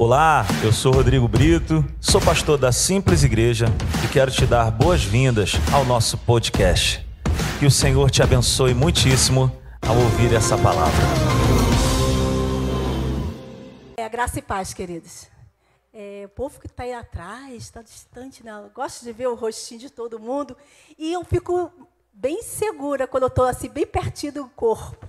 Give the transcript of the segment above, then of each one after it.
Olá, eu sou Rodrigo Brito, sou pastor da Simples Igreja e quero te dar boas-vindas ao nosso podcast. Que o Senhor te abençoe muitíssimo ao ouvir essa palavra. É graça e paz, queridos. É, o povo que está aí atrás, está distante, né? Eu gosto de ver o rostinho de todo mundo e eu fico bem segura quando eu estou assim, bem pertinho do corpo.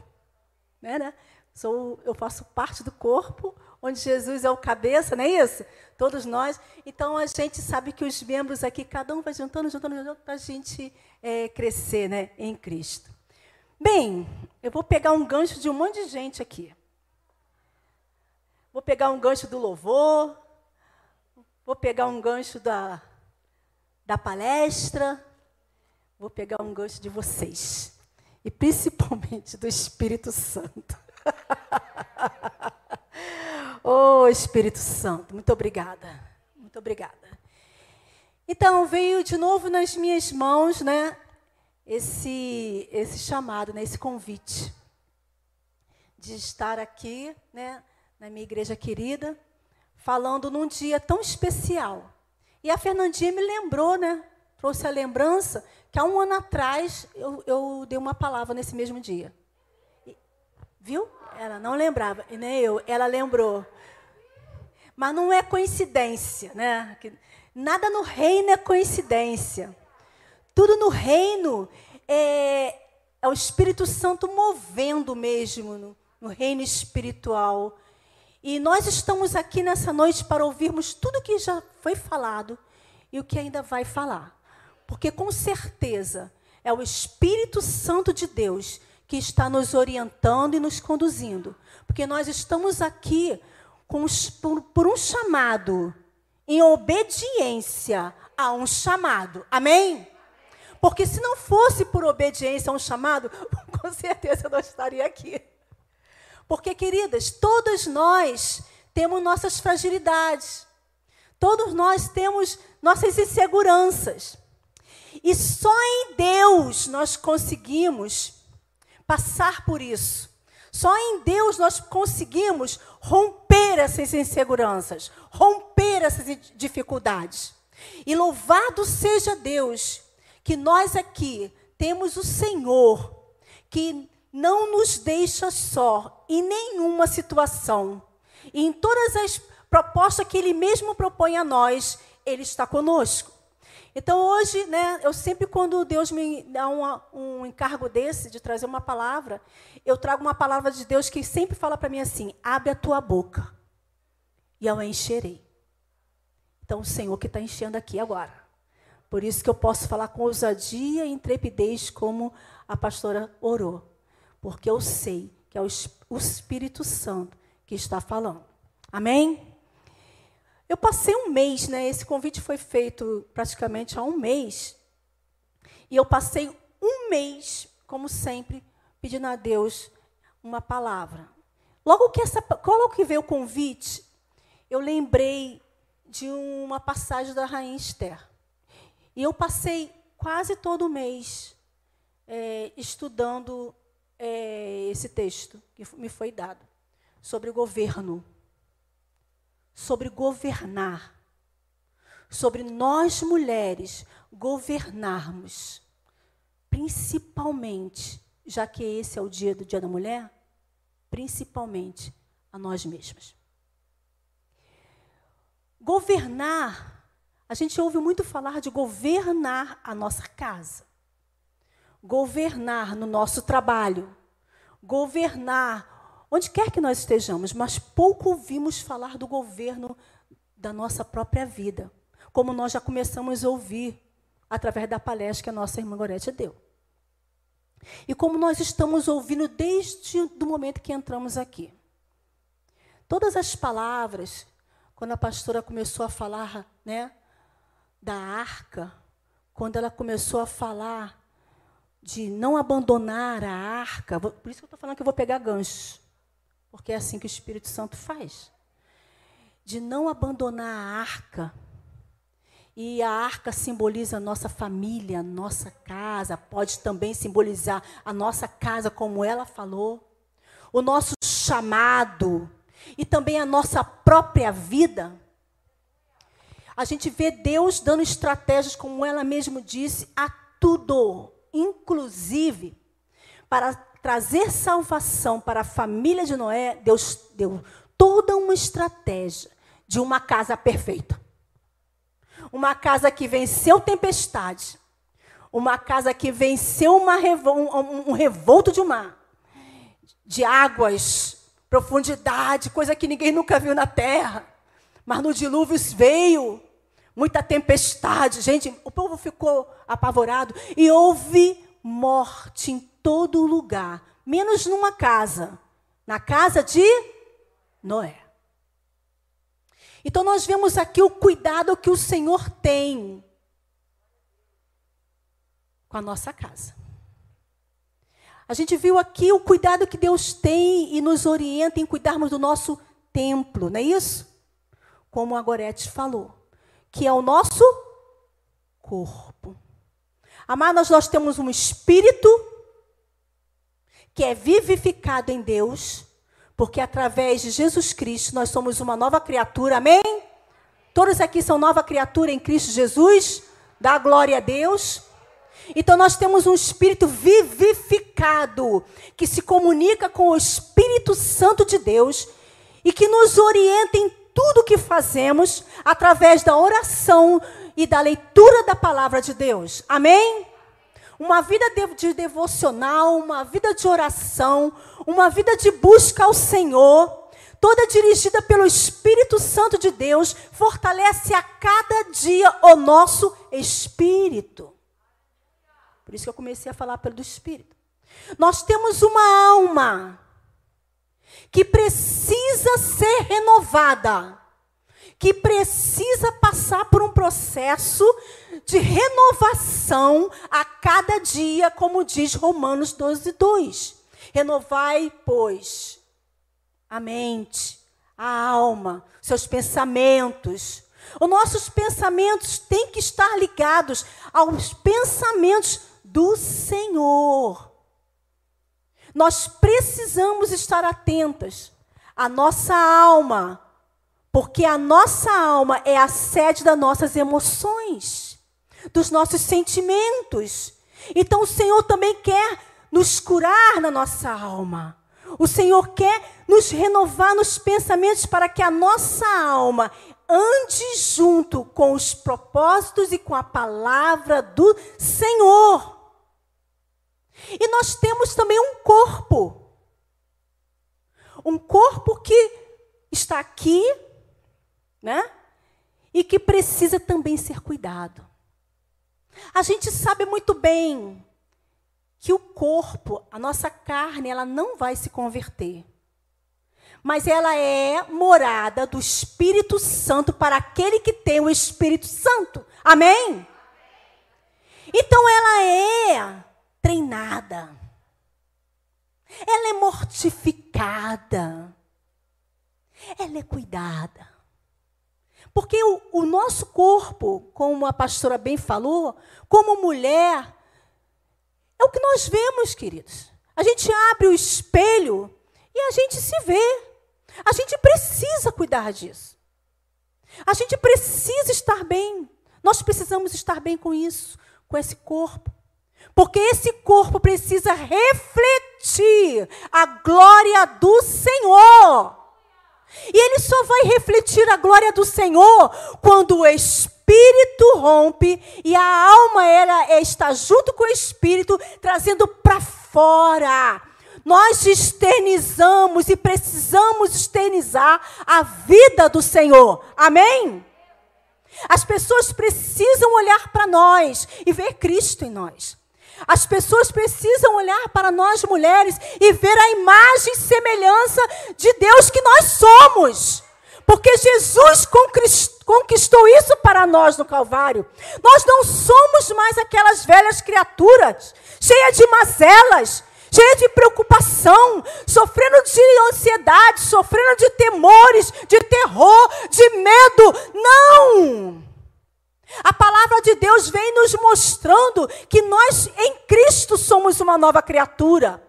Né, né? Sou, eu faço parte do corpo, onde Jesus é o cabeça, não é isso? Todos nós. Então a gente sabe que os membros aqui, cada um vai juntando, juntando, juntando, para a gente é, crescer né, em Cristo. Bem, eu vou pegar um gancho de um monte de gente aqui. Vou pegar um gancho do louvor, vou pegar um gancho da, da palestra, vou pegar um gancho de vocês. E principalmente do Espírito Santo. oh, Espírito Santo, muito obrigada. Muito obrigada. Então, veio de novo nas minhas mãos, né, esse esse chamado, né, esse convite de estar aqui, né, na minha igreja querida, falando num dia tão especial. E a Fernandinha me lembrou, né, trouxe a lembrança que há um ano atrás eu, eu dei uma palavra nesse mesmo dia. Viu? Ela não lembrava, e nem eu. Ela lembrou. Mas não é coincidência, né? Nada no reino é coincidência. Tudo no reino é, é o Espírito Santo movendo mesmo no, no reino espiritual. E nós estamos aqui nessa noite para ouvirmos tudo que já foi falado e o que ainda vai falar. Porque com certeza é o Espírito Santo de Deus que está nos orientando e nos conduzindo. Porque nós estamos aqui com, por, por um chamado, em obediência a um chamado. Amém? Porque se não fosse por obediência a um chamado, com certeza eu não estaria aqui. Porque, queridas, todas nós temos nossas fragilidades. Todos nós temos nossas inseguranças. E só em Deus nós conseguimos passar por isso. Só em Deus nós conseguimos romper essas inseguranças, romper essas dificuldades. E louvado seja Deus que nós aqui temos o Senhor que não nos deixa só em nenhuma situação. E em todas as propostas que Ele mesmo propõe a nós, Ele está conosco. Então hoje, né, eu sempre quando Deus me dá um encargo desse de trazer uma palavra, eu trago uma palavra de Deus que sempre fala para mim assim: abre a tua boca e eu a encherei. Então o Senhor que está enchendo aqui agora. Por isso que eu posso falar com ousadia e intrepidez como a pastora orou, porque eu sei que é o Espírito Santo que está falando. Amém? Eu passei um mês, né? Esse convite foi feito praticamente há um mês. E eu passei um mês, como sempre, pedindo a Deus uma palavra. Logo que, essa, logo que veio o convite, eu lembrei de uma passagem da Rainha Esther. E eu passei quase todo mês é, estudando é, esse texto que me foi dado sobre o governo sobre governar, sobre nós mulheres governarmos, principalmente, já que esse é o dia do Dia da Mulher, principalmente a nós mesmas. Governar, a gente ouve muito falar de governar a nossa casa, governar no nosso trabalho, governar onde quer que nós estejamos, mas pouco ouvimos falar do governo da nossa própria vida, como nós já começamos a ouvir através da palestra que a nossa irmã Gorete deu. E como nós estamos ouvindo desde o momento que entramos aqui. Todas as palavras, quando a pastora começou a falar né, da arca, quando ela começou a falar de não abandonar a arca, por isso que eu estou falando que eu vou pegar ganchos. Porque é assim que o Espírito Santo faz. De não abandonar a arca. E a arca simboliza a nossa família, a nossa casa, pode também simbolizar a nossa casa, como ela falou. O nosso chamado. e também a nossa própria vida, a gente vê Deus dando estratégias, como ela mesma disse, a tudo, inclusive para trazer salvação para a família de Noé, Deus deu toda uma estratégia de uma casa perfeita. Uma casa que venceu tempestade. Uma casa que venceu uma revo um, um revolto de mar. De águas, profundidade, coisa que ninguém nunca viu na terra. Mas no dilúvio veio muita tempestade. Gente, o povo ficou apavorado. E houve morte em todo lugar, menos numa casa. Na casa de Noé. Então nós vemos aqui o cuidado que o Senhor tem com a nossa casa. A gente viu aqui o cuidado que Deus tem e nos orienta em cuidarmos do nosso templo, não é isso? Como a Gorete falou, que é o nosso corpo. Amados, nós temos um espírito que é vivificado em Deus porque através de Jesus Cristo nós somos uma nova criatura, amém? Todos aqui são nova criatura em Cristo Jesus, dá glória a Deus. Então nós temos um espírito vivificado que se comunica com o Espírito Santo de Deus e que nos orienta em tudo que fazemos através da oração e da leitura da palavra de Deus. Amém? Uma vida de devocional, uma vida de oração, uma vida de busca ao Senhor, toda dirigida pelo Espírito Santo de Deus, fortalece a cada dia o nosso espírito. Por isso que eu comecei a falar pelo Espírito. Nós temos uma alma que precisa ser renovada, que precisa passar por um processo de renovação a cada dia, como diz Romanos 12, 2. Renovai, pois, a mente, a alma, seus pensamentos. Os nossos pensamentos têm que estar ligados aos pensamentos do Senhor. Nós precisamos estar atentas à nossa alma, porque a nossa alma é a sede das nossas emoções dos nossos sentimentos. Então o Senhor também quer nos curar na nossa alma. O Senhor quer nos renovar nos pensamentos para que a nossa alma ande junto com os propósitos e com a palavra do Senhor. E nós temos também um corpo. Um corpo que está aqui, né? E que precisa também ser cuidado. A gente sabe muito bem que o corpo, a nossa carne, ela não vai se converter. Mas ela é morada do Espírito Santo para aquele que tem o Espírito Santo. Amém? Então ela é treinada. Ela é mortificada. Ela é cuidada. Porque o, o nosso corpo, como a pastora bem falou, como mulher, é o que nós vemos, queridos. A gente abre o espelho e a gente se vê. A gente precisa cuidar disso. A gente precisa estar bem. Nós precisamos estar bem com isso, com esse corpo. Porque esse corpo precisa refletir a glória do Senhor. E ele só vai refletir a glória do Senhor quando o espírito rompe e a alma ela está junto com o espírito trazendo para fora. Nós externizamos e precisamos externizar a vida do Senhor. Amém? As pessoas precisam olhar para nós e ver Cristo em nós. As pessoas precisam olhar para nós mulheres e ver a imagem e semelhança de Deus que nós somos. Porque Jesus conquistou isso para nós no Calvário. Nós não somos mais aquelas velhas criaturas, cheias de mazelas, cheias de preocupação, sofrendo de ansiedade, sofrendo de temores, de terror, de medo. Não! A palavra de Deus vem nos mostrando que nós em Cristo somos uma nova criatura.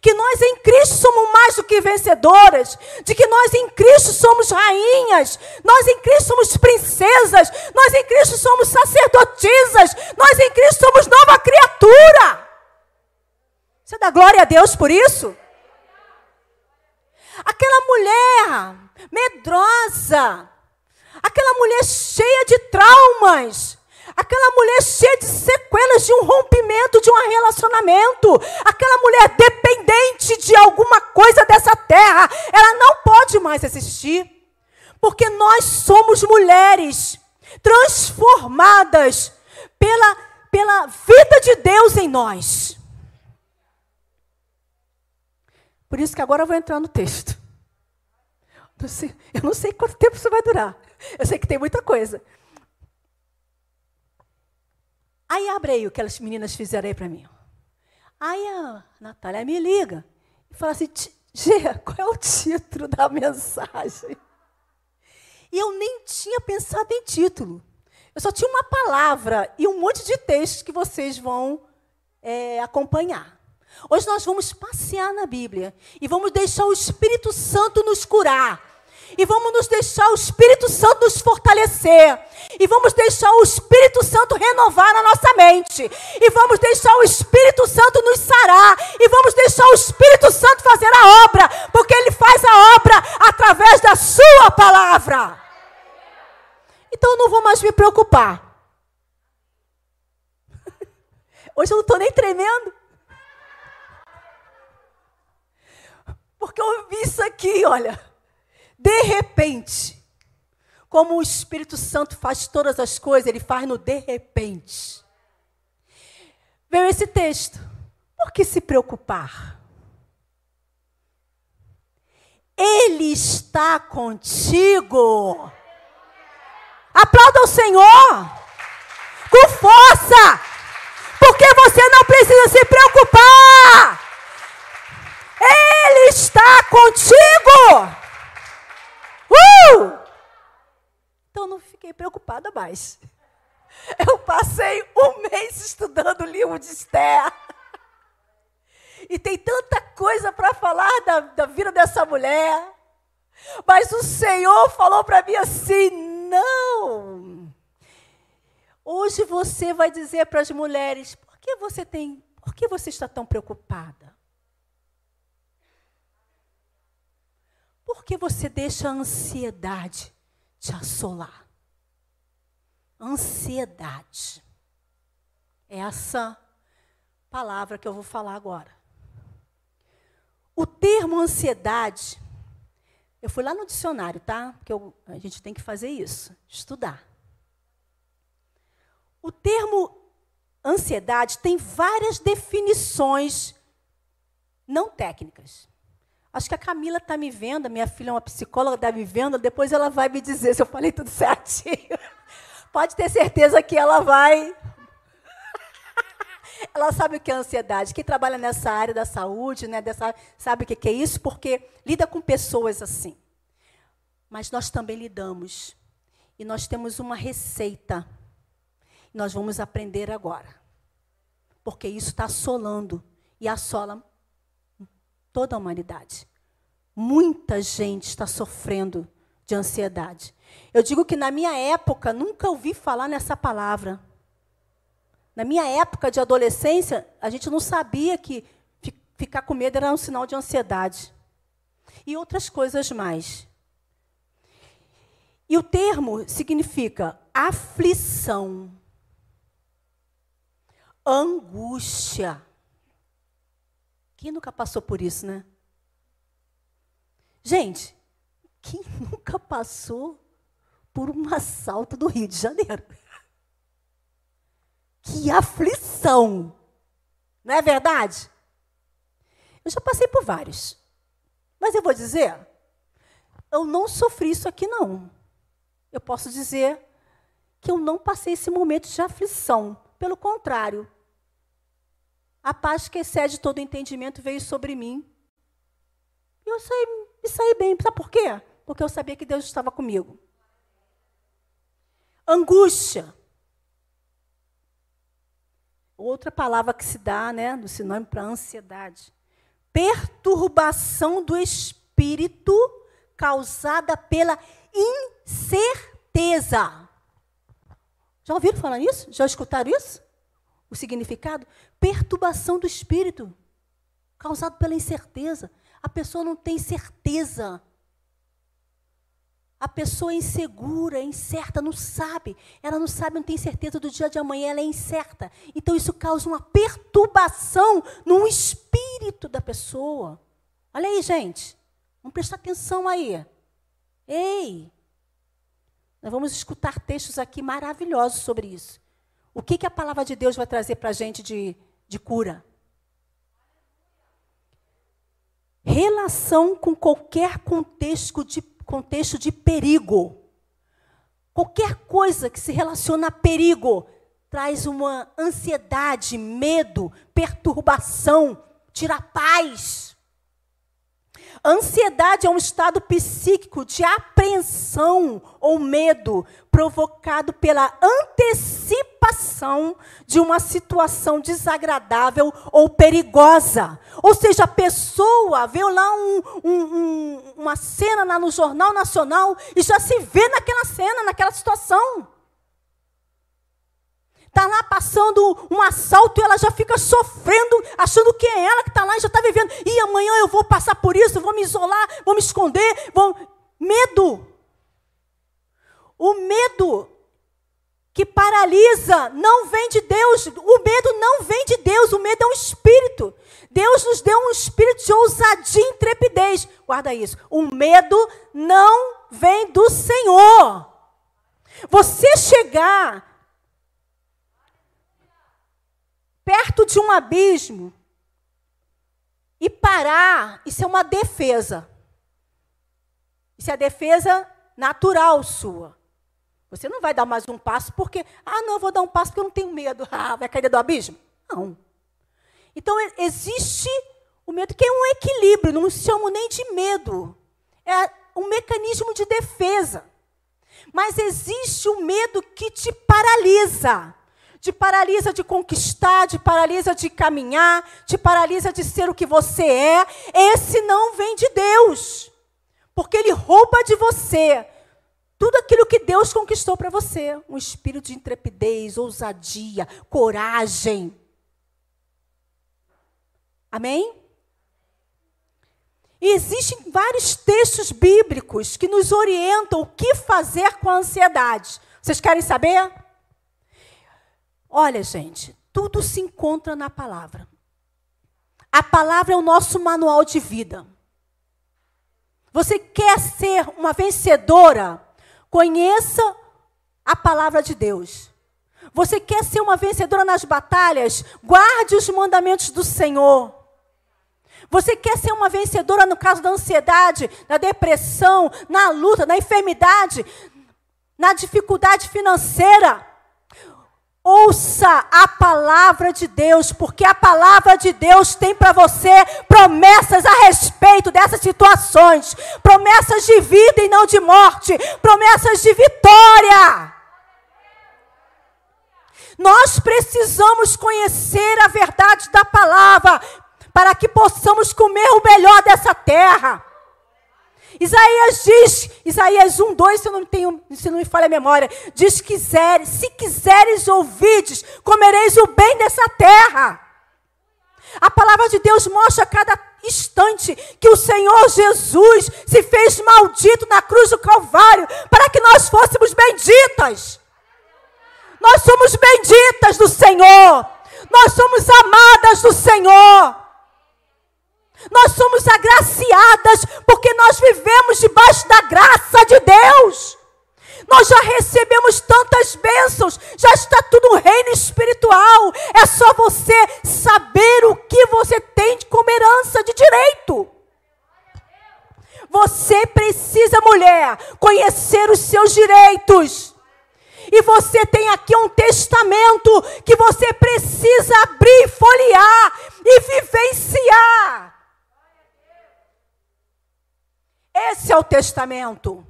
que nós em Cristo somos mais do que vencedoras, de que nós em Cristo somos rainhas, nós em Cristo somos princesas, nós em Cristo somos sacerdotisas, nós em Cristo somos nova criatura. Você dá glória a Deus por isso? Aquela mulher medrosa, aquela mulher cheia de traumas, aquela mulher cheia de sequelas de um rompimento de um relacionamento, aquela mulher dependente de alguma coisa dessa terra, ela não pode mais existir, porque nós somos mulheres transformadas pela, pela vida de Deus em nós. Por isso que agora eu vou entrar no texto. Eu não sei quanto tempo isso vai durar. Eu sei que tem muita coisa. Aí abre aí o que as meninas fizeram aí para mim. Aí a Natália me liga e fala assim: Gê, qual é o título da mensagem? E eu nem tinha pensado em título. Eu só tinha uma palavra e um monte de textos que vocês vão é, acompanhar. Hoje nós vamos passear na Bíblia e vamos deixar o Espírito Santo nos curar. E vamos nos deixar o Espírito Santo nos fortalecer. E vamos deixar o Espírito Santo renovar a nossa mente. E vamos deixar o Espírito Santo nos sarar. E vamos deixar o Espírito Santo fazer a obra. Porque Ele faz a obra através da Sua palavra. Então eu não vou mais me preocupar. Hoje eu não estou nem tremendo. Porque eu vi isso aqui, olha. De repente, como o Espírito Santo faz todas as coisas, ele faz no de repente. Veio esse texto. Por que se preocupar? Ele está contigo. Aplauda o Senhor com força, porque você não precisa se preocupar. Ele está contigo. Uh! Então não fiquei preocupada mais. Eu passei um mês estudando o livro de Esther. E tem tanta coisa para falar da, da vida dessa mulher. Mas o Senhor falou para mim assim: não. Hoje você vai dizer para as mulheres: por que você tem, por que você está tão preocupada? Por que você deixa a ansiedade te assolar? Ansiedade. É essa palavra que eu vou falar agora. O termo ansiedade, eu fui lá no dicionário, tá? Porque eu, a gente tem que fazer isso, estudar. O termo ansiedade tem várias definições não técnicas. Acho que a Camila está me vendo, minha filha é uma psicóloga, está me vendo, depois ela vai me dizer se eu falei tudo certinho. Pode ter certeza que ela vai. ela sabe o que é ansiedade. Quem trabalha nessa área da saúde, né, dessa, sabe o que é isso, porque lida com pessoas assim. Mas nós também lidamos. E nós temos uma receita. Nós vamos aprender agora. Porque isso está assolando. E assola toda a humanidade. Muita gente está sofrendo de ansiedade. Eu digo que na minha época nunca ouvi falar nessa palavra. Na minha época de adolescência, a gente não sabia que ficar com medo era um sinal de ansiedade. E outras coisas mais. E o termo significa aflição, angústia, quem nunca passou por isso, né? Gente, quem nunca passou por um assalto do Rio de Janeiro? Que aflição! Não é verdade? Eu já passei por vários. Mas eu vou dizer, eu não sofri isso aqui, não. Eu posso dizer que eu não passei esse momento de aflição. Pelo contrário, a paz que excede todo entendimento veio sobre mim. E eu saí, me saí bem. Sabe por quê? Porque eu sabia que Deus estava comigo. Angústia. Outra palavra que se dá, né, no sinônimo para ansiedade. perturbação do espírito causada pela incerteza. Já ouviram falar nisso? Já escutaram isso? O significado? Perturbação do espírito causado pela incerteza. A pessoa não tem certeza. A pessoa é insegura, é incerta, não sabe. Ela não sabe, não tem certeza do dia de amanhã, ela é incerta. Então isso causa uma perturbação no espírito da pessoa. Olha aí, gente. Vamos prestar atenção aí. Ei! Nós vamos escutar textos aqui maravilhosos sobre isso. O que, que a palavra de Deus vai trazer para a gente de, de cura? Relação com qualquer contexto de contexto de perigo. Qualquer coisa que se relaciona a perigo traz uma ansiedade, medo, perturbação, tira paz. Ansiedade é um estado psíquico de apreensão ou medo provocado pela antecipação de uma situação desagradável ou perigosa. Ou seja, a pessoa vê lá um, um, um, uma cena lá no Jornal Nacional e já se vê naquela cena, naquela situação. Está lá passando um assalto e ela já fica sofrendo, achando que é ela que está lá e já está vivendo. E amanhã eu vou passar por isso, vou me isolar, vou me esconder. Vou... Medo. O medo que paralisa não vem de Deus. O medo não vem de Deus, o medo é um espírito. Deus nos deu um espírito de ousadia e intrepidez. Guarda isso. O medo não vem do Senhor. Você chegar de um abismo e parar, isso é uma defesa. Isso é defesa natural sua. Você não vai dar mais um passo porque, ah, não, eu vou dar um passo porque eu não tenho medo. Ah, vai cair do abismo? Não. Então, existe o medo que é um equilíbrio, não chamo nem de medo. É um mecanismo de defesa. Mas existe o medo que te paralisa te paralisa de conquistar, te paralisa de caminhar, te paralisa de ser o que você é, esse não vem de Deus. Porque ele rouba de você tudo aquilo que Deus conquistou para você: um espírito de intrepidez, ousadia, coragem. Amém? E existem vários textos bíblicos que nos orientam o que fazer com a ansiedade. Vocês querem saber? Olha, gente, tudo se encontra na palavra. A palavra é o nosso manual de vida. Você quer ser uma vencedora? Conheça a palavra de Deus. Você quer ser uma vencedora nas batalhas? Guarde os mandamentos do Senhor. Você quer ser uma vencedora no caso da ansiedade, da depressão, na luta, na enfermidade, na dificuldade financeira? Ouça a palavra de Deus, porque a palavra de Deus tem para você promessas a respeito dessas situações, promessas de vida e não de morte, promessas de vitória. Nós precisamos conhecer a verdade da palavra para que possamos comer o melhor dessa terra. Isaías diz, Isaías 1, 2, se eu não tenho, se não me falha a memória, diz que se quiseres ouvides, comereis o bem dessa terra. A palavra de Deus mostra a cada instante que o Senhor Jesus se fez maldito na cruz do Calvário para que nós fôssemos benditas. Nós somos benditas do Senhor. Nós somos amadas do Senhor. Nós somos agraciadas porque nós vivemos debaixo da graça de Deus. Nós já recebemos tantas bênçãos, já está tudo no reino espiritual. É só você saber o que você tem como herança de direito. Você precisa, mulher, conhecer os seus direitos. E você tem aqui um testamento que você precisa abrir, folhear e vivenciar. Esse é o testamento.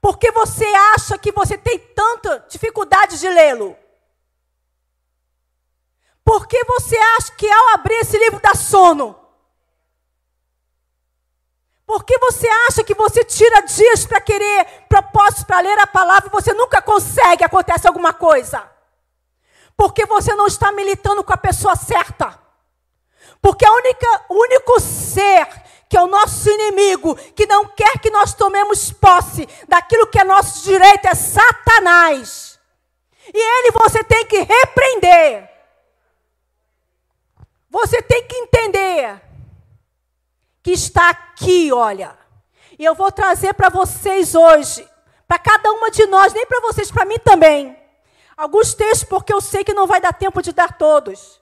Porque você acha que você tem tanta dificuldade de lê-lo? Por que você acha que ao abrir esse livro dá sono? Por que você acha que você tira dias para querer propósitos para ler a palavra e você nunca consegue, acontece alguma coisa? Porque você não está militando com a pessoa certa. Porque a única, o único ser que é o nosso inimigo, que não quer que nós tomemos posse daquilo que é nosso direito, é Satanás. E ele você tem que repreender. Você tem que entender que está aqui, olha. E eu vou trazer para vocês hoje, para cada uma de nós, nem para vocês, para mim também. Alguns textos, porque eu sei que não vai dar tempo de dar todos,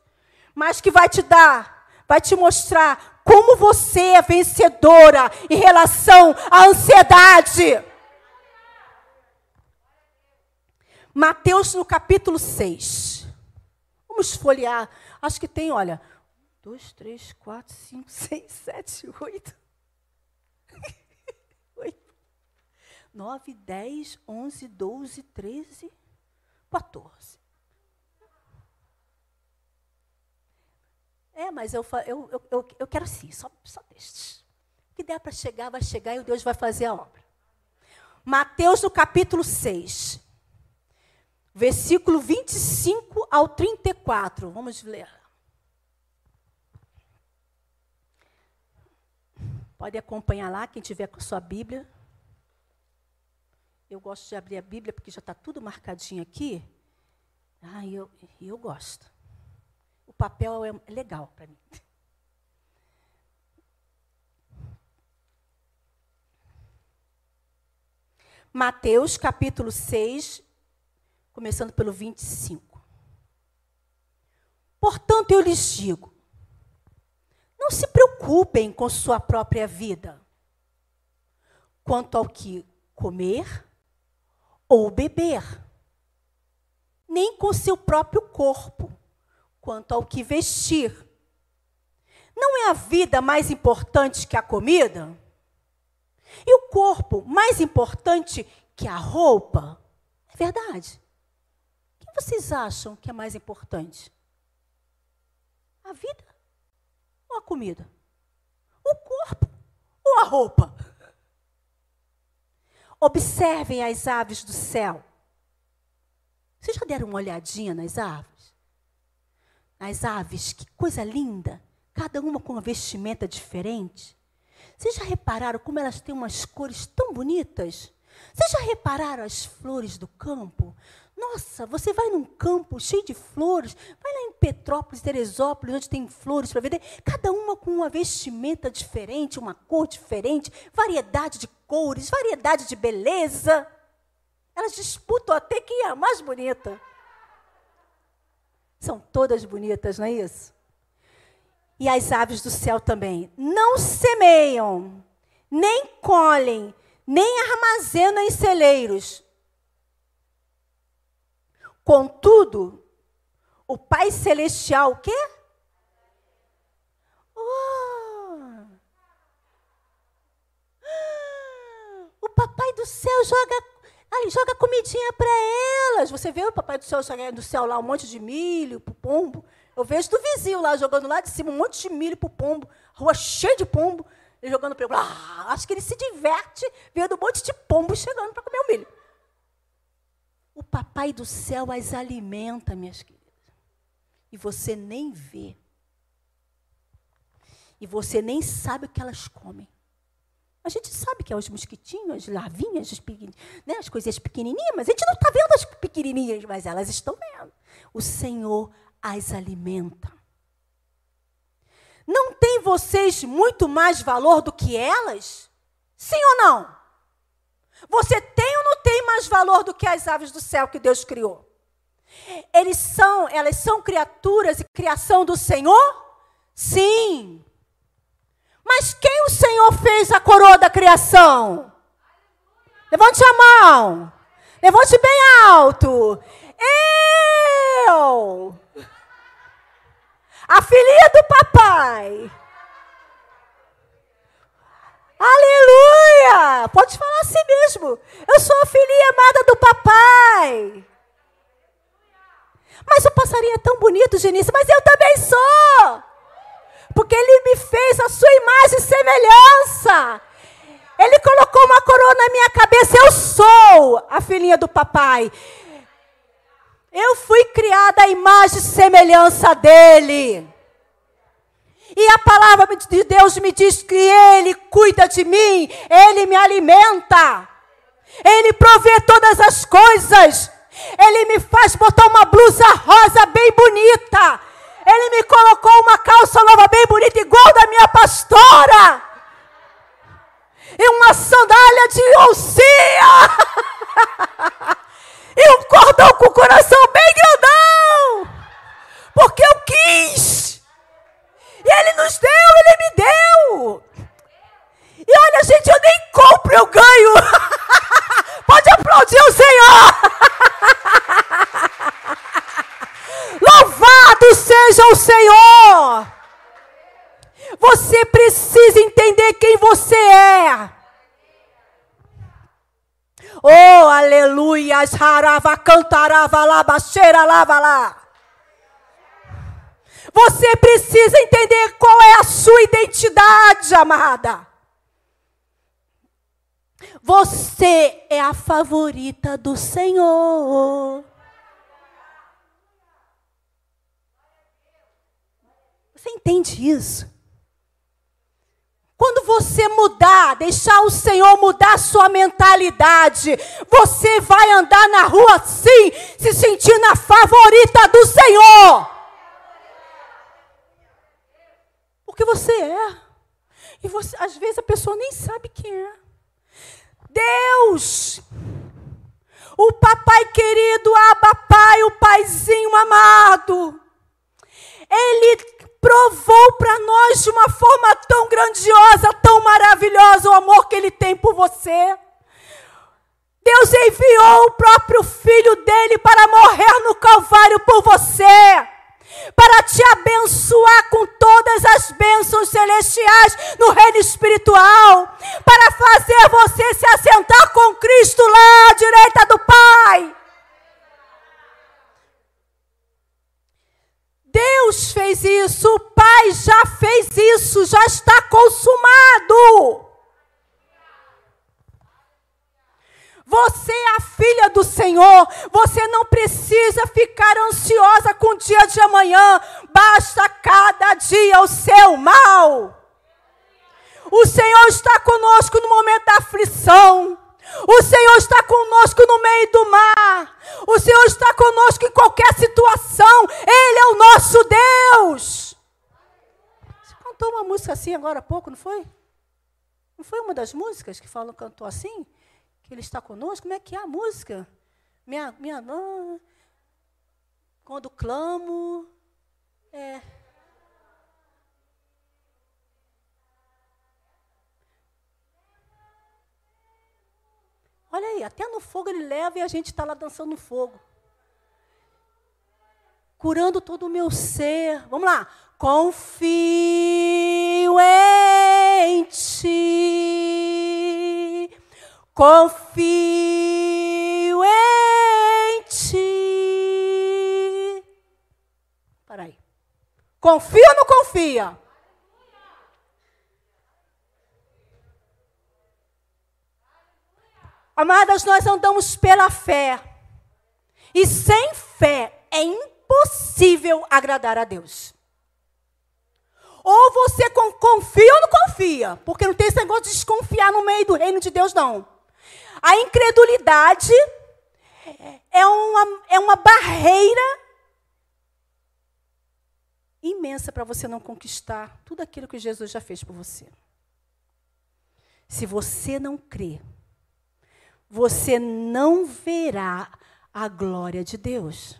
mas que vai te dar, vai te mostrar como você é vencedora em relação à ansiedade. Mateus no capítulo 6. Vamos folhear. Acho que tem, olha, dois, três, quatro, cinco, seis, sete, oito. oito. Nove, dez, onze, doze, treze, quatorze. É, mas eu, eu, eu, eu quero sim, só, só destes. O que der para chegar, vai chegar e Deus vai fazer a obra. Mateus no capítulo 6, versículo 25 ao 34. Vamos ler. Pode acompanhar lá, quem tiver com a sua Bíblia. Eu gosto de abrir a Bíblia porque já está tudo marcadinho aqui. Ah, eu, eu gosto. Papel é legal para mim. Mateus capítulo 6, começando pelo 25. Portanto, eu lhes digo: não se preocupem com sua própria vida, quanto ao que comer ou beber, nem com seu próprio corpo, quanto ao que vestir. Não é a vida mais importante que a comida? E o corpo mais importante que a roupa? É verdade. O que vocês acham que é mais importante? A vida ou a comida? O corpo ou a roupa? Observem as aves do céu. Vocês já deram uma olhadinha nas aves? As aves, que coisa linda! Cada uma com uma vestimenta diferente. Vocês já repararam como elas têm umas cores tão bonitas? Vocês já repararam as flores do campo? Nossa, você vai num campo cheio de flores, vai lá em Petrópolis, Teresópolis, onde tem flores para vender, cada uma com uma vestimenta diferente, uma cor diferente, variedade de cores, variedade de beleza. Elas disputam até quem é a mais bonita. São todas bonitas, não é isso? E as aves do céu também. Não semeiam, nem colhem, nem armazenam em celeiros Contudo, o Pai Celestial, o quê? Oh. O Papai do céu joga, ali, joga comidinha para elas. Você vê o Papai do céu jogando do céu lá um monte de milho pro pombo. Eu vejo do vizinho lá jogando lá de cima um monte de milho pro pombo, rua cheia de pombo, ele jogando para ah, Acho que ele se diverte vendo um monte de pombo chegando para comer o milho. O papai do céu as alimenta, minhas queridas. E você nem vê. E você nem sabe o que elas comem. A gente sabe que é os mosquitinhos, as larvinhas, as, né, as coisinhas pequenininhas, mas a gente não está vendo as pequenininhas, mas elas estão vendo. O Senhor as alimenta. Não tem vocês muito mais valor do que elas? Sim ou não? Você tem ou não tem mais valor do que as aves do céu que Deus criou? Eles são, elas são criaturas e criação do Senhor? Sim. Mas quem o Senhor fez a coroa da criação? Levante a mão. Levante bem alto. Eu. A filhinha do papai. Aleluia! Pode falar assim mesmo. Eu sou a filhinha amada do papai. Mas o passarinho é tão bonito, Genice, mas eu também sou. Porque ele me fez a sua imagem e semelhança. Ele colocou uma coroa na minha cabeça. Eu sou a filhinha do papai. Eu fui criada à imagem e semelhança dele. E a palavra de Deus me diz que Ele cuida de mim, Ele me alimenta, Ele provê todas as coisas, Ele me faz botar uma blusa rosa bem bonita, Ele me colocou uma calça nova bem bonita, igual da minha pastora, e uma sandália de oncinha, e um cordão com o coração bem grandão, porque eu quis. E Ele nos deu, Ele me deu. E olha, gente, eu nem compro, eu ganho. Pode aplaudir o Senhor. Louvado seja o Senhor. Você precisa entender quem você é. Oh, aleluia. Harava cantarava lá, baixeira lava lá. Você precisa entender qual é a sua identidade, amada. Você é a favorita do Senhor. Você entende isso? Quando você mudar, deixar o Senhor mudar sua mentalidade, você vai andar na rua assim, se sentindo a favorita do Senhor. Porque você é. E você, às vezes a pessoa nem sabe quem é. Deus, o papai querido, Abba Pai, o paizinho amado, ele provou para nós de uma forma tão grandiosa, tão maravilhosa o amor que ele tem por você. Deus enviou o próprio filho dele para morrer no Calvário por você para te abençoar com todas as bênçãos celestiais no reino espiritual, para fazer você se assentar com Cristo lá à direita do Pai. Deus fez isso, o Pai já fez isso, já está consumado. Você é a filha do Senhor. Você não precisa ficar ansiosa com o dia de amanhã. Basta cada dia o seu mal. O Senhor está conosco no momento da aflição. O Senhor está conosco no meio do mar. O Senhor está conosco em qualquer situação. Ele é o nosso Deus. Você cantou uma música assim agora há pouco, não foi? Não foi uma das músicas que falam cantou assim? que Ele está conosco. Como é que é a música? Minha, minha, ah, quando clamo, é. Olha aí, até no fogo ele leva e a gente está lá dançando no fogo. Curando todo o meu ser. Vamos lá. Confio em ti confio em ti. Para aí. Confia ou não confia? Amadas, nós andamos pela fé. E sem fé é impossível agradar a Deus. Ou você confia ou não confia. Porque não tem esse negócio de desconfiar no meio do reino de Deus, não. A incredulidade é uma, é uma barreira imensa para você não conquistar tudo aquilo que Jesus já fez por você. Se você não crê, você não verá a glória de Deus.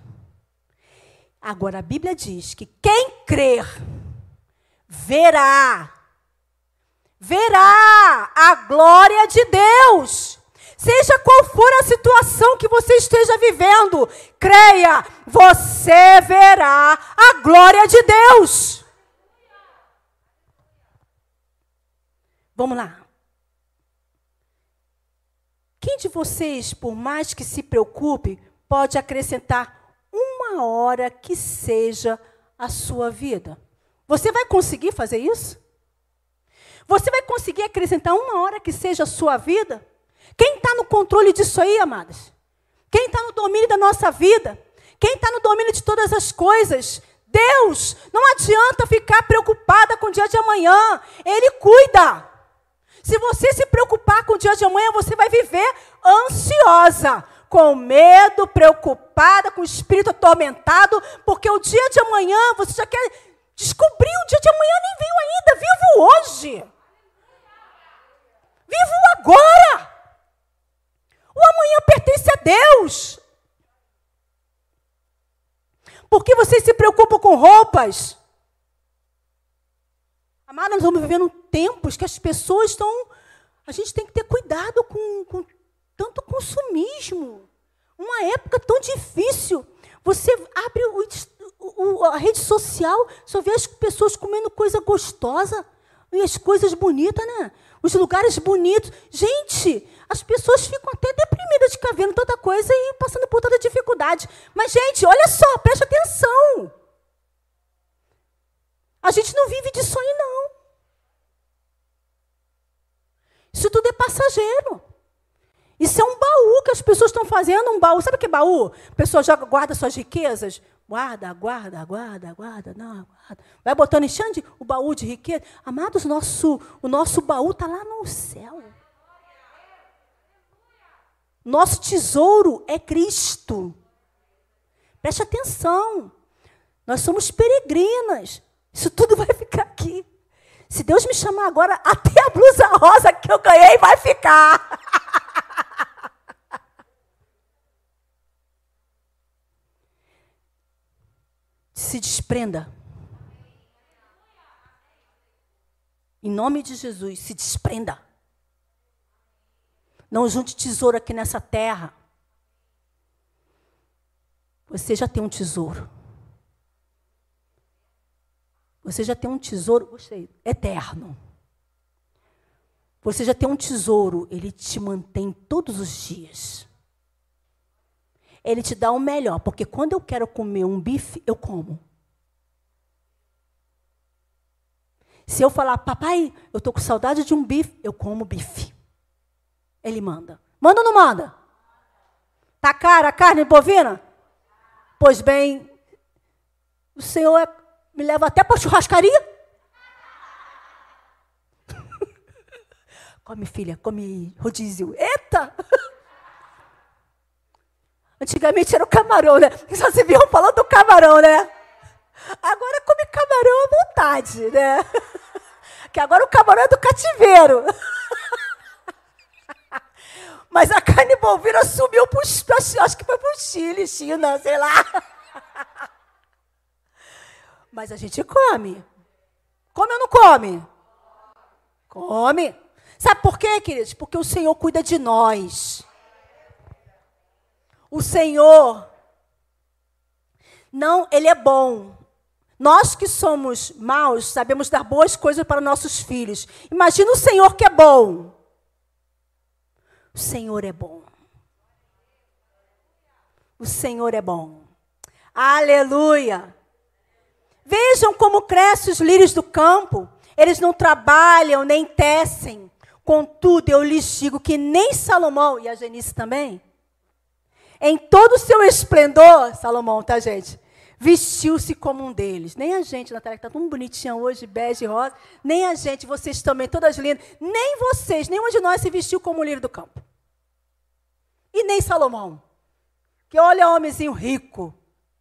Agora, a Bíblia diz que quem crer, verá, verá a glória de Deus. Seja qual for a situação que você esteja vivendo, creia, você verá a glória de Deus. Vamos lá. Quem de vocês, por mais que se preocupe, pode acrescentar uma hora que seja a sua vida. Você vai conseguir fazer isso? Você vai conseguir acrescentar uma hora que seja a sua vida? Quem está no controle disso aí, amadas? Quem está no domínio da nossa vida? Quem está no domínio de todas as coisas? Deus. Não adianta ficar preocupada com o dia de amanhã. Ele cuida. Se você se preocupar com o dia de amanhã, você vai viver ansiosa, com medo, preocupada, com o espírito atormentado, porque o dia de amanhã você já quer descobrir o dia de amanhã, nem veio ainda. Vivo hoje. Vivo agora. O amanhã pertence a Deus. Por que vocês se preocupam com roupas? Amada, nós estamos vivendo tempos que as pessoas estão. A gente tem que ter cuidado com, com tanto consumismo. Uma época tão difícil. Você abre o, o, a rede social, só vê as pessoas comendo coisa gostosa e as coisas bonitas, né? Os lugares bonitos. Gente, as pessoas ficam até deprimidas de ficar vendo tanta coisa e passando por toda dificuldade. Mas, gente, olha só, preste atenção. A gente não vive disso aí, não. Isso tudo é passageiro. Isso é um baú que as pessoas estão fazendo, um baú. Sabe o que é baú? A pessoa joga, guarda suas riquezas. Guarda, guarda, guarda, guarda, não, guarda. Vai botando, enchendo o baú de riqueza. Amados, nosso, o nosso baú está lá no céu. Nosso tesouro é Cristo. Preste atenção. Nós somos peregrinas. Isso tudo vai ficar aqui. Se Deus me chamar agora, até a blusa rosa que eu ganhei vai ficar. Se desprenda. Em nome de Jesus, se desprenda. Não junte tesouro aqui nessa terra. Você já tem um tesouro. Você já tem um tesouro, gostei, eterno. Você já tem um tesouro, ele te mantém todos os dias. Ele te dá o melhor, porque quando eu quero comer um bife, eu como. Se eu falar, papai, eu estou com saudade de um bife, eu como bife. Ele manda. Manda ou não manda? Tá cara a carne bovina? Pois bem, o Senhor é, me leva até para churrascaria. come, filha, come rodízio. Eita! Antigamente era o camarão, né? Só se viam falando do camarão, né? Agora come camarão à vontade, né? Que agora o camarão é do cativeiro. Mas a carne bovina subiu para acho que foi para o Chile, China, sei lá. Mas a gente come. Come ou não come? Come. Sabe por quê, queridos? Porque o Senhor cuida de nós. O Senhor, não, Ele é bom. Nós que somos maus, sabemos dar boas coisas para nossos filhos. Imagina o Senhor que é bom. O Senhor é bom. O Senhor é bom. Aleluia. Vejam como crescem os lírios do campo. Eles não trabalham nem tecem. Contudo, eu lhes digo que nem Salomão, e a Genice também, em todo o seu esplendor, Salomão, tá, gente? Vestiu-se como um deles. Nem a gente, Natália, que está tão bonitinha hoje, bege e rosa, nem a gente, vocês também, todas lindas, nem vocês, nenhuma de nós se vestiu como o lírio do campo. E nem Salomão. Que olha, homenzinho rico.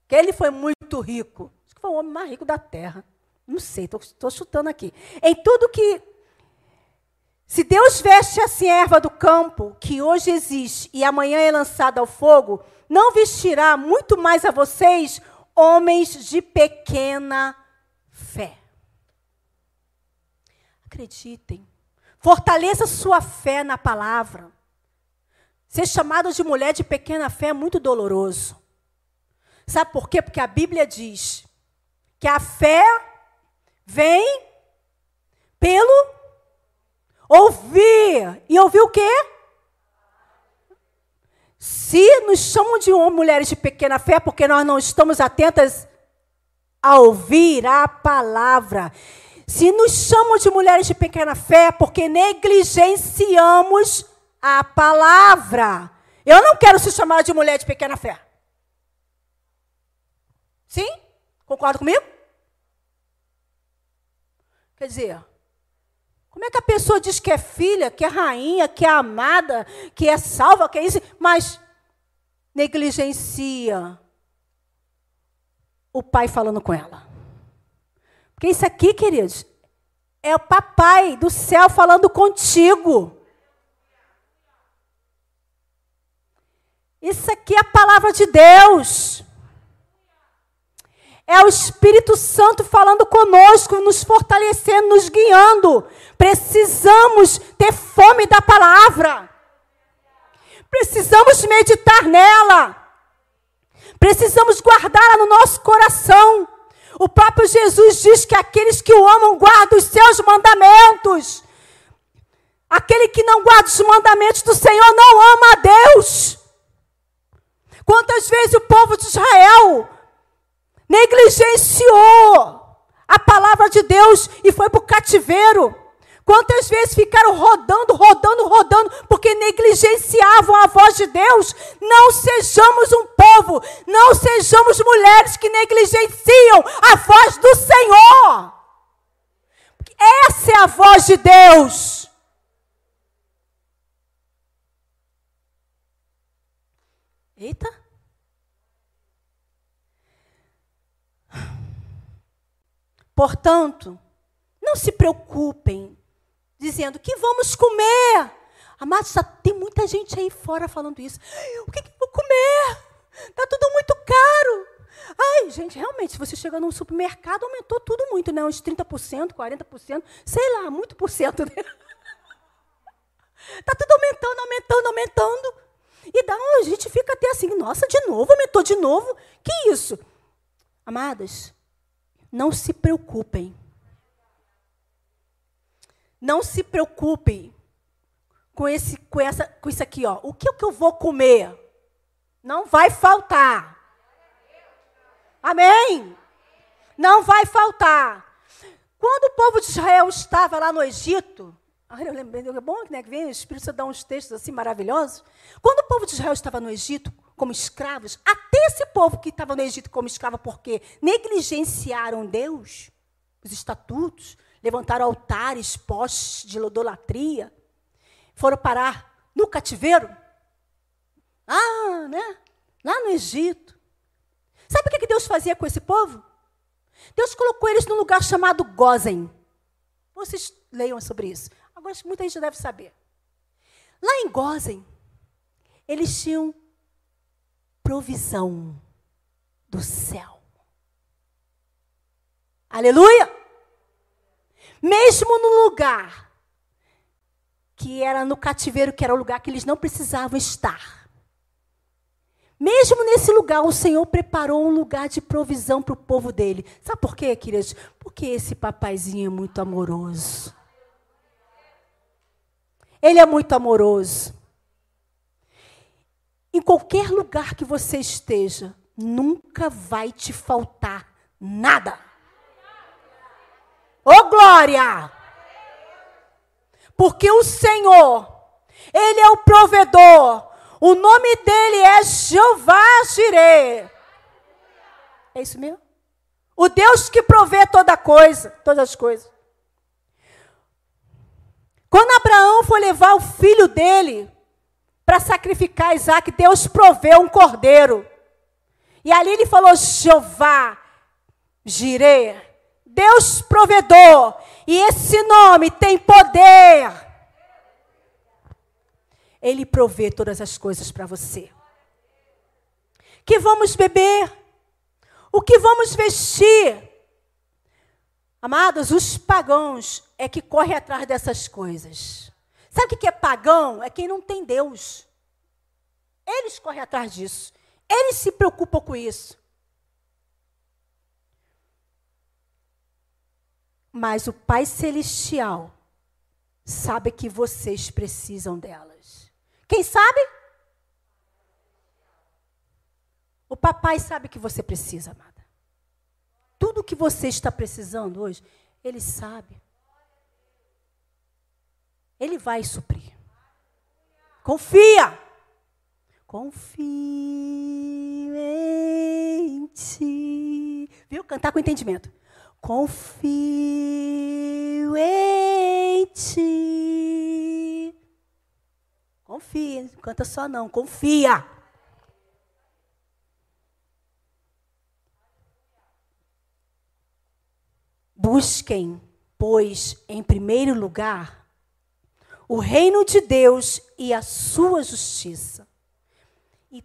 Que ele foi muito rico. Que foi o homem mais rico da terra. Não sei, estou chutando aqui. Em tudo que. Se Deus veste assim a erva do campo, que hoje existe e amanhã é lançada ao fogo, não vestirá muito mais a vocês, homens de pequena fé. Acreditem. Fortaleça sua fé na palavra. Ser chamado de mulher de pequena fé é muito doloroso. Sabe por quê? Porque a Bíblia diz que a fé vem pelo ouvir. E ouvir o quê? Se nos chamam de mulheres de pequena fé, porque nós não estamos atentas a ouvir a palavra. Se nos chamam de mulheres de pequena fé, porque negligenciamos a palavra. Eu não quero se chamar de mulher de pequena fé. Sim? Concorda comigo? Quer dizer, como é que a pessoa diz que é filha, que é rainha, que é amada, que é salva, que é isso, mas negligencia o pai falando com ela? Porque isso aqui, queridos, é o papai do céu falando contigo. Isso aqui é a palavra de Deus. É o Espírito Santo falando conosco, nos fortalecendo, nos guiando. Precisamos ter fome da palavra. Precisamos meditar nela. Precisamos guardá-la no nosso coração. O próprio Jesus diz que aqueles que o amam guardam os seus mandamentos. Aquele que não guarda os mandamentos do Senhor não ama a Deus. Quantas vezes o povo de Israel negligenciou a palavra de Deus e foi para o cativeiro. Quantas vezes ficaram rodando, rodando, rodando, porque negligenciavam a voz de Deus? Não sejamos um povo, não sejamos mulheres que negligenciam a voz do Senhor. Essa é a voz de Deus. Eita. Portanto, não se preocupem dizendo que vamos comer. Amados, tem muita gente aí fora falando isso. O que, que eu vou comer? Está tudo muito caro. Ai, gente, realmente, se você chega num supermercado, aumentou tudo muito, né? Uns 30%, 40%, sei lá, muito por cento. Está né? tudo aumentando, aumentando, aumentando. E dá, a gente fica até assim, nossa, de novo, aumentou de novo. Que isso? Amadas, não se preocupem. Não se preocupem com, esse, com, essa, com isso aqui. Ó. O que, que eu vou comer? Não vai faltar. Amém? Não vai faltar. Quando o povo de Israel estava lá no Egito, eu lembrei, é bom né, que vem o Espírito Santo dar uns textos assim maravilhosos. Quando o povo de Israel estava no Egito, como escravos, até esse povo que estava no Egito como escravo, porque negligenciaram Deus, os estatutos, levantaram altares, postes de idolatria, foram parar no cativeiro. Ah, né? Lá no Egito. Sabe o que Deus fazia com esse povo? Deus colocou eles num lugar chamado Gozen. Vocês leiam sobre isso. Agora muita gente deve saber. Lá em Gozen, eles tinham provisão do céu. Aleluia! Mesmo no lugar que era no cativeiro, que era o lugar que eles não precisavam estar. Mesmo nesse lugar, o Senhor preparou um lugar de provisão para o povo dele. Sabe por quê, queridos? Porque esse papaizinho é muito amoroso. Ele é muito amoroso. Em qualquer lugar que você esteja, nunca vai te faltar nada. Ô oh, glória! Porque o Senhor, Ele é o provedor. O nome dele é Jeová Jireh. É isso mesmo? O Deus que provê toda coisa, todas as coisas. Quando Abraão foi levar o filho dele para sacrificar Isaac, Deus proveu um cordeiro. E ali ele falou: Jeová, Jirê, Deus provedor. E esse nome tem poder. Ele provê todas as coisas para você. Que vamos beber? O que vamos vestir? Amados, os pagãos é que correm atrás dessas coisas. Sabe o que é pagão? É quem não tem Deus. Eles correm atrás disso. Eles se preocupam com isso. Mas o Pai Celestial sabe que vocês precisam delas. Quem sabe? O papai sabe que você precisa, amada. Tudo que você está precisando hoje, ele sabe. Ele vai suprir. Confia. Confio em ti. Viu? Cantar com entendimento. Confio em ti. Confia, canta só não, confia. Busquem, pois, em primeiro lugar, o reino de Deus e a sua justiça. E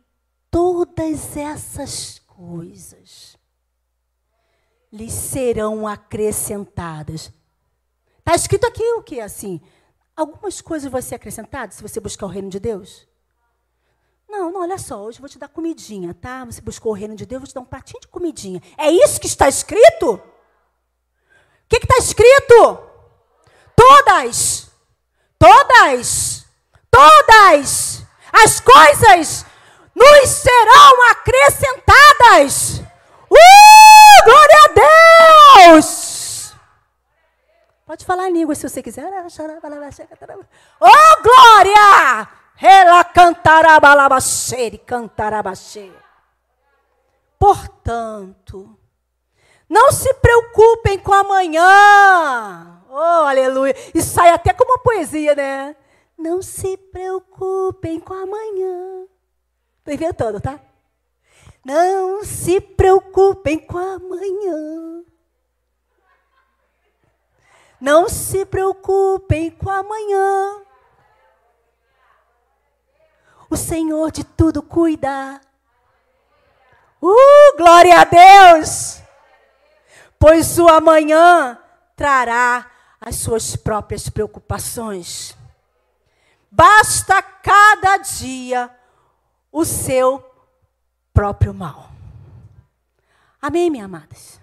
todas essas coisas lhes serão acrescentadas. Está escrito aqui o que? Assim, algumas coisas vão ser acrescentadas se você buscar o reino de Deus? Não, não, olha só, hoje eu vou te dar comidinha, tá? Você buscou o reino de Deus, eu vou te dar um pratinho de comidinha. É isso que está escrito? O que está escrito? Todas, todas, todas as coisas nos serão acrescentadas. Uh, glória a Deus! Pode falar em língua se você quiser. Oh, glória! Ela cantarabalabaxere, cantarabaxere. Portanto, não se preocupem com amanhã. Oh, aleluia. E sai até como uma poesia, né? Não se preocupem com amanhã. Estou inventando, tá? Não se preocupem com amanhã. Não se preocupem com amanhã. O Senhor de tudo cuida. Uh, glória a Deus! Pois o amanhã trará as suas próprias preocupações. Basta cada dia o seu próprio mal. Amém, minhas amadas?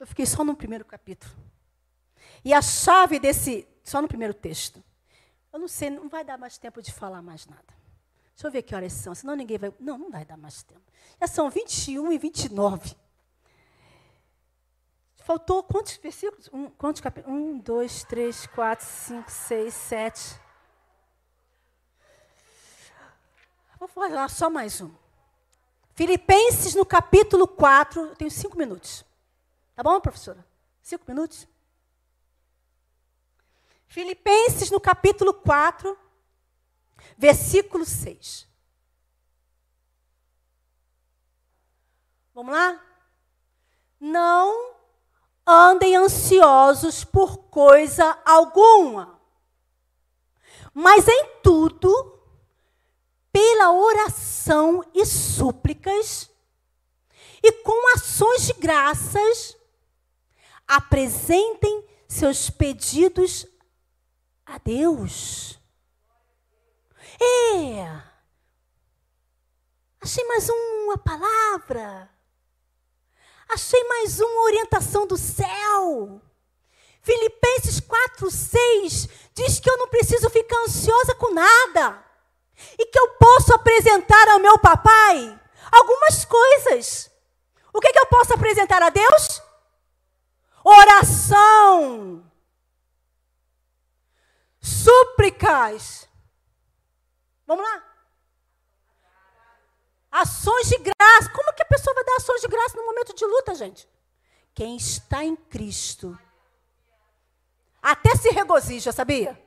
Eu fiquei só no primeiro capítulo. E a chave desse, só no primeiro texto. Eu não sei, não vai dar mais tempo de falar mais nada. Deixa eu ver que horas são, senão ninguém vai. Não, não vai dar mais tempo. Já são 21 e 29. Faltou quantos versículos? Um, quantos capítulos? Um, dois, três, quatro, cinco, seis, sete. Vou falar só mais um. Filipenses no capítulo 4, eu tenho cinco minutos. Tá bom, professora? Cinco minutos? Filipenses no capítulo 4, versículo 6. Vamos lá? Não andem ansiosos por coisa alguma, mas em tudo pela oração e súplicas e com ações de graças, apresentem seus pedidos a Deus. É. Achei mais uma palavra. Achei mais uma orientação do céu. Filipenses 4, 6 diz que eu não preciso ficar ansiosa com nada e que eu posso apresentar ao meu papai algumas coisas. O que, que eu posso apresentar a Deus? Oração, súplicas. Vamos lá? Ações de graça. Como que a pessoa vai dar ações de graça no momento de luta, gente? Quem está em Cristo até se regozija, sabia?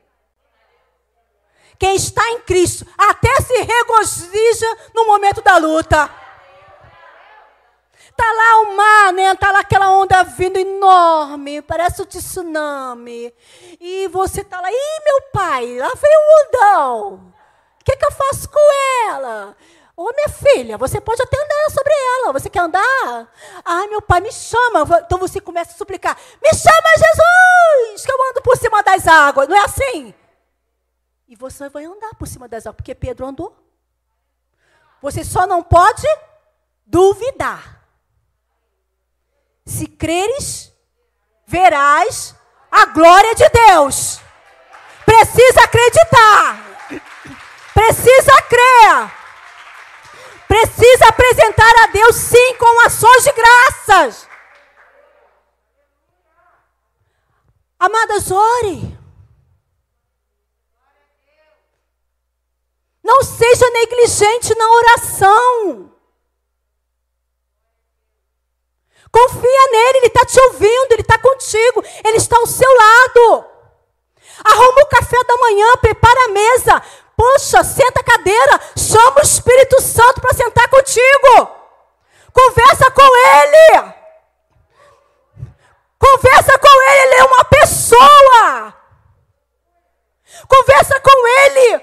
Quem está em Cristo até se regozija no momento da luta. Tá lá o mar, né? Tá lá aquela onda vindo enorme, parece um tsunami. E você tá lá, ih, meu pai, lá veio um ondão. O que, que eu faço com ela? Ô, minha filha, você pode até andar sobre ela. Você quer andar? Ai, meu pai, me chama. Então você começa a suplicar: Me chama, Jesus, que eu ando por cima das águas. Não é assim? E você vai andar por cima das águas, porque Pedro andou. Você só não pode duvidar. Se creres, verás a glória de Deus. Precisa acreditar. Precisa crer. Precisa apresentar a Deus sim com ações de graças. Amadas, ore. Não seja negligente na oração. Confia nele, ele está te ouvindo, ele está contigo, ele está ao seu lado. Arruma o café da manhã, prepara a mesa. Poxa, senta a cadeira, chama Espírito Santo para sentar contigo. Conversa com ele. Conversa com ele, ele é uma pessoa. Conversa com ele.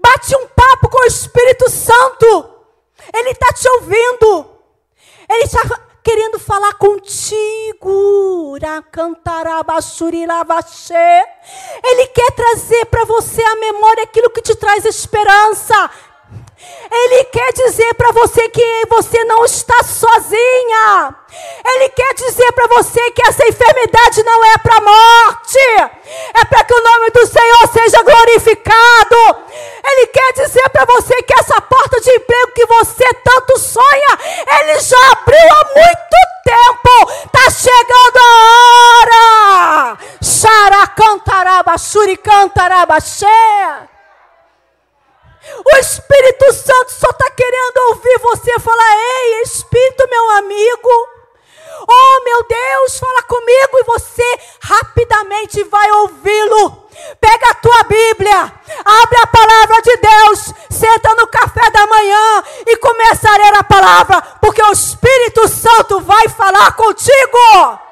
Bate um papo com o Espírito Santo. Ele está te ouvindo. Ele está querendo falar contigo. Ele quer trazer para você a memória aquilo que te traz esperança. Ele quer dizer para você que você não está sozinha. Ele quer dizer para você que essa enfermidade não é para morte, é para que o nome do Senhor seja glorificado. Ele quer dizer para você que essa porta de emprego que você tanto sonha, ele já abriu há muito tempo. Está chegando a hora. Xaracantaraba, xuricantaraba, cheia. O Espírito Santo só está querendo ouvir você falar: Ei, Espírito, meu amigo. Oh, meu Deus, fala comigo e você rapidamente vai ouvi-lo. Pega a tua Bíblia, abre a palavra de Deus, senta no café da manhã e começa a ler a palavra, porque o Espírito Santo vai falar contigo.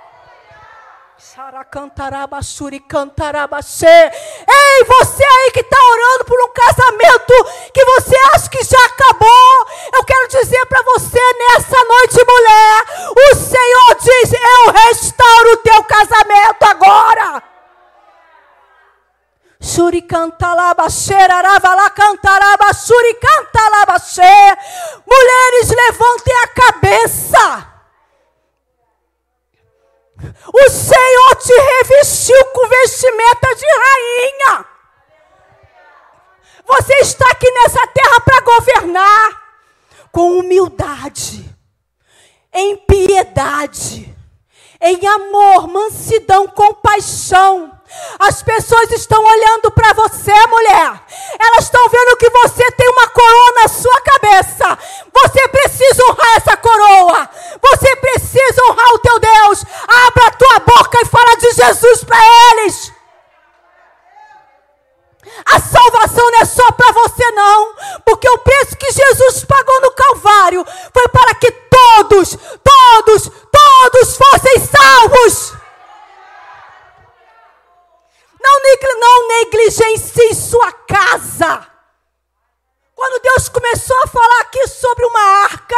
Ei, você aí que está orando por um casamento que você acha que já acabou, eu quero dizer para você nessa noite, mulher, o Senhor diz: Eu restauro o teu casamento agora. Mulheres, levantem a cabeça. O Senhor te revestiu com vestimenta de rainha. Você está aqui nessa terra para governar com humildade, em piedade, em amor, mansidão, compaixão. As pessoas estão olhando para você, mulher. Elas estão vendo que você tem uma coroa na sua cabeça. Você precisa honrar essa coroa. Você precisa honrar o teu Deus. Abra a tua boca e fala de Jesus para eles. A salvação não é só para você, não, porque o preço que Jesus pagou no Calvário foi para que todos, todos, todos fossem salvos. Não, não negligencie sua casa. Quando Deus começou a falar aqui sobre uma arca,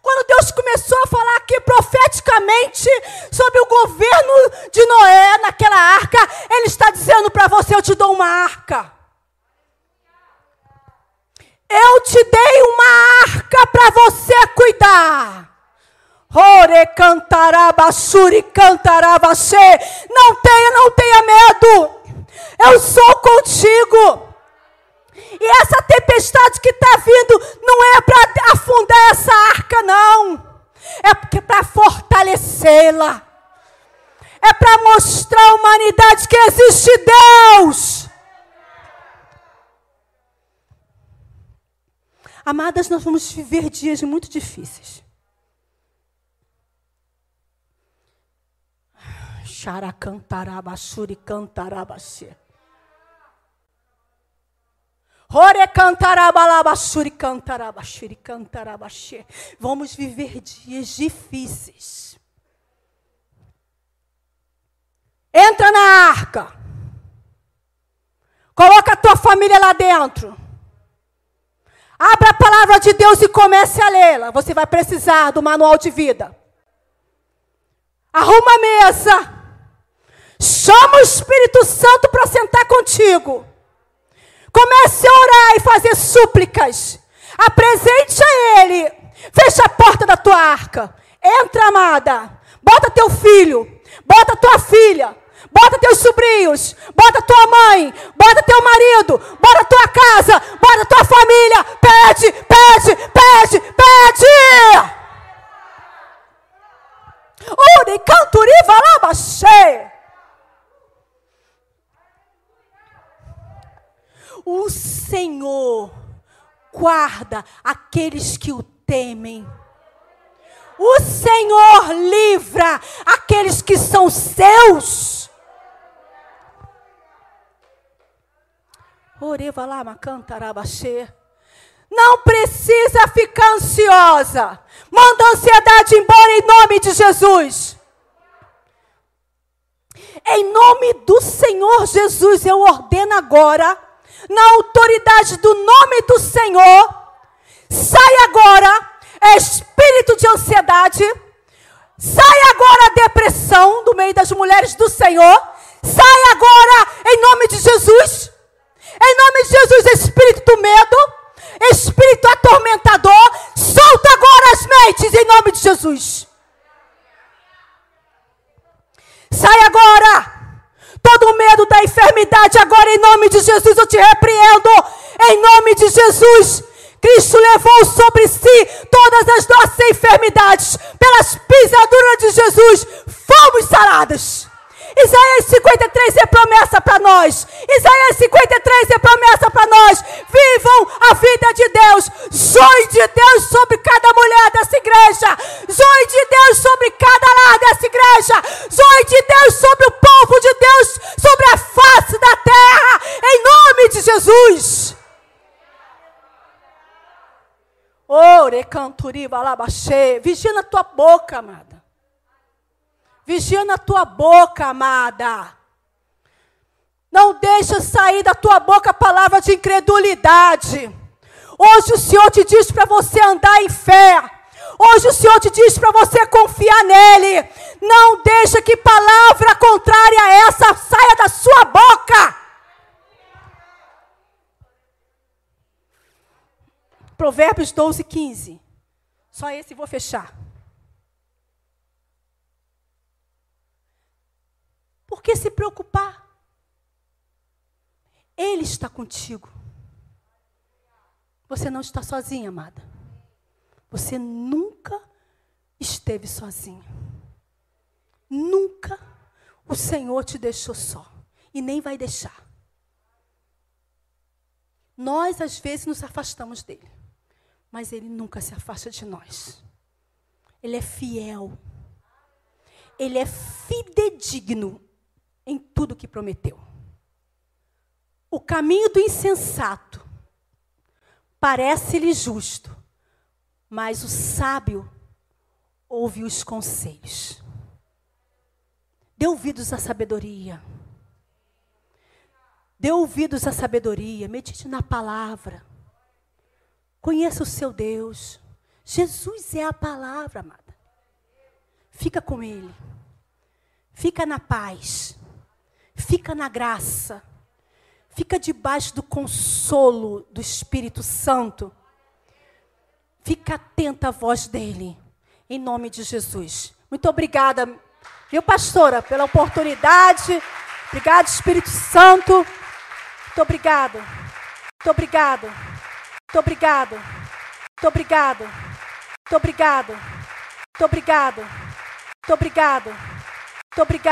quando Deus começou a falar aqui profeticamente sobre o governo de Noé naquela arca, Ele está dizendo para você: Eu te dou uma arca. Eu te dei uma arca para você cuidar. Ore cantarabasuri cantarabashe. Não tenha, não tenha medo. Eu sou contigo. E essa tempestade que está vindo não é para afundar essa arca, não. É para fortalecê-la. É para mostrar à humanidade que existe Deus. Amadas, nós vamos viver dias muito difíceis. Xaracantarabashuri cantarabaxê. Ore cantarabalabashuri cantarabashuri cantarabaxê. Vamos viver dias difíceis. Entra na arca. Coloca a tua família lá dentro. Abra a palavra de Deus e comece a lê-la. Você vai precisar do manual de vida. Arruma a mesa. Chama o Espírito Santo para sentar contigo. Comece a orar e fazer súplicas. Apresente a Ele. Fecha a porta da tua arca. Entra, amada. Bota teu filho. Bota tua filha. bota teus sobrinhos, bota tua mãe, bota teu marido, bota tua casa, bota tua família. Pede, pede, pede, pede. Uri canturi valabaxê. O Senhor guarda aqueles que o temem. O Senhor livra aqueles que são seus. Oreva lá, macantarabaxê. Não precisa ficar ansiosa. Manda a ansiedade embora em nome de Jesus. Em nome do Senhor Jesus, eu ordeno agora, na autoridade do nome do Senhor, sai agora espírito de ansiedade, sai agora a depressão do meio das mulheres do Senhor, sai agora em nome de Jesus. Em nome de Jesus, espírito do medo, espírito atormentador, solta agora as mentes em nome de Jesus. Sai agora. Todo medo da enfermidade, agora em nome de Jesus, eu te repreendo. Em nome de Jesus. Cristo levou sobre si todas as nossas enfermidades. Pelas pisaduras de Jesus, fomos saradas. Isaías 53 é promessa para nós. Isaías 53 é promessa para nós. Vivam a vida de Deus. Zoe de Deus sobre cada mulher dessa igreja. Zoe de Deus sobre cada lar dessa igreja. Zoe de Deus sobre o povo de Deus, sobre a face da terra. Em nome de Jesus. Ore canturi balabaxê. Vigia na tua boca, amada. Vigia na tua boca, amada. Não deixa sair da tua boca a palavra de incredulidade. Hoje o Senhor te diz para você andar em fé. Hoje o Senhor te diz para você confiar nele. Não deixa que palavra contrária a essa saia da sua boca. Provérbios 12, 15. Só esse vou fechar. Que se preocupar? Ele está contigo. Você não está sozinha, amada. Você nunca esteve sozinha. Nunca o Senhor te deixou só. E nem vai deixar. Nós, às vezes, nos afastamos dele. Mas ele nunca se afasta de nós. Ele é fiel. Ele é fidedigno em tudo que prometeu. O caminho do insensato parece-lhe justo, mas o sábio ouve os conselhos. Dê ouvidos à sabedoria. Dê ouvidos à sabedoria. Medite na palavra. Conheça o seu Deus. Jesus é a palavra, amada. Fica com Ele. Fica na paz fica na graça, fica debaixo do consolo do Espírito Santo. Fica atenta à voz dele, em nome de Jesus. Muito obrigada, viu, pastora, pela oportunidade. Obrigado, Espírito Santo. Muito obrigado. Muito obrigado. Muito obrigado. Muito obrigado. Muito obrigado. Muito obrigado. Muito obrigado. Muito obrigado.